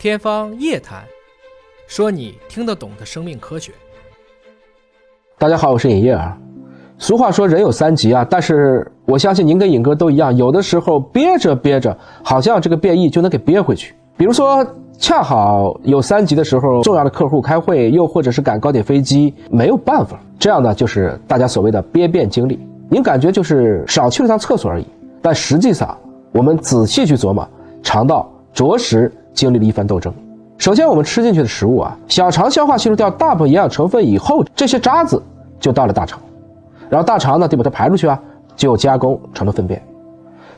天方夜谭，说你听得懂的生命科学。大家好，我是尹烨啊。俗话说人有三急啊，但是我相信您跟尹哥都一样，有的时候憋着憋着，好像这个变异就能给憋回去。比如说，恰好有三急的时候，重要的客户开会，又或者是赶高铁飞机，没有办法，这样呢就是大家所谓的憋变经历。您感觉就是少去了趟厕所而已，但实际上我们仔细去琢磨，肠道着实。经历了一番斗争。首先，我们吃进去的食物啊，小肠消化吸收掉大部分营养成分以后，这些渣子就到了大肠，然后大肠呢得把它排出去啊，就加工成了粪便。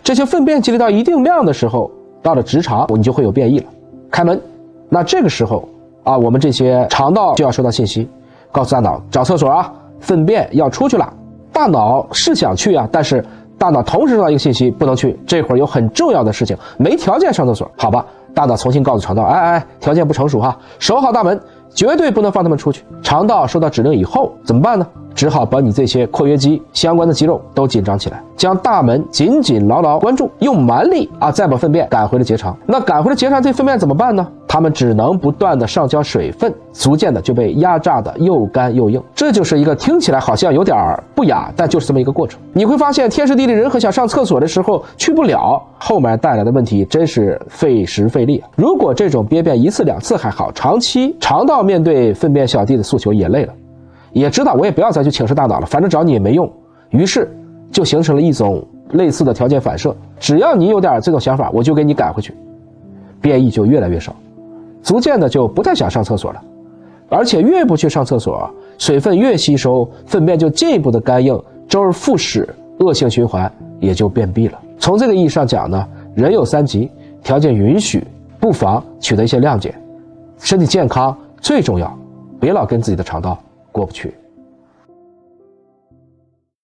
这些粪便积累到一定量的时候，到了直肠，你就会有变异了。开门，那这个时候啊，我们这些肠道就要收到信息，告诉大脑找厕所啊，粪便要出去了。大脑是想去啊，但是大脑同时收到一个信息，不能去，这会儿有很重要的事情，没条件上厕所，好吧？大脑重新告诉肠道：“哎哎，条件不成熟哈，守好大门，绝对不能放他们出去。”肠道收到指令以后怎么办呢？只好把你这些括约肌相关的肌肉都紧张起来，将大门紧紧牢牢关住，用蛮力啊，再把粪便赶回了结肠。那赶回了结肠，这粪便怎么办呢？他们只能不断的上交水分，逐渐的就被压榨的又干又硬。这就是一个听起来好像有点不雅，但就是这么一个过程。你会发现，天时地利人和，想上厕所的时候去不了，后面带来的问题真是费时费力。如果这种憋便一次两次还好，长期肠道面对粪便小弟的诉求也累了。也知道我也不要再去请示大脑了，反正找你也没用，于是就形成了一种类似的条件反射。只要你有点这种想法，我就给你赶回去，变异就越来越少，逐渐的就不太想上厕所了，而且越不去上厕所，水分越吸收，粪便就进一步的干硬，周而复始，恶性循环也就便秘了。从这个意义上讲呢，人有三急，条件允许，不妨取得一些谅解，身体健康最重要，别老跟自己的肠道。过不去。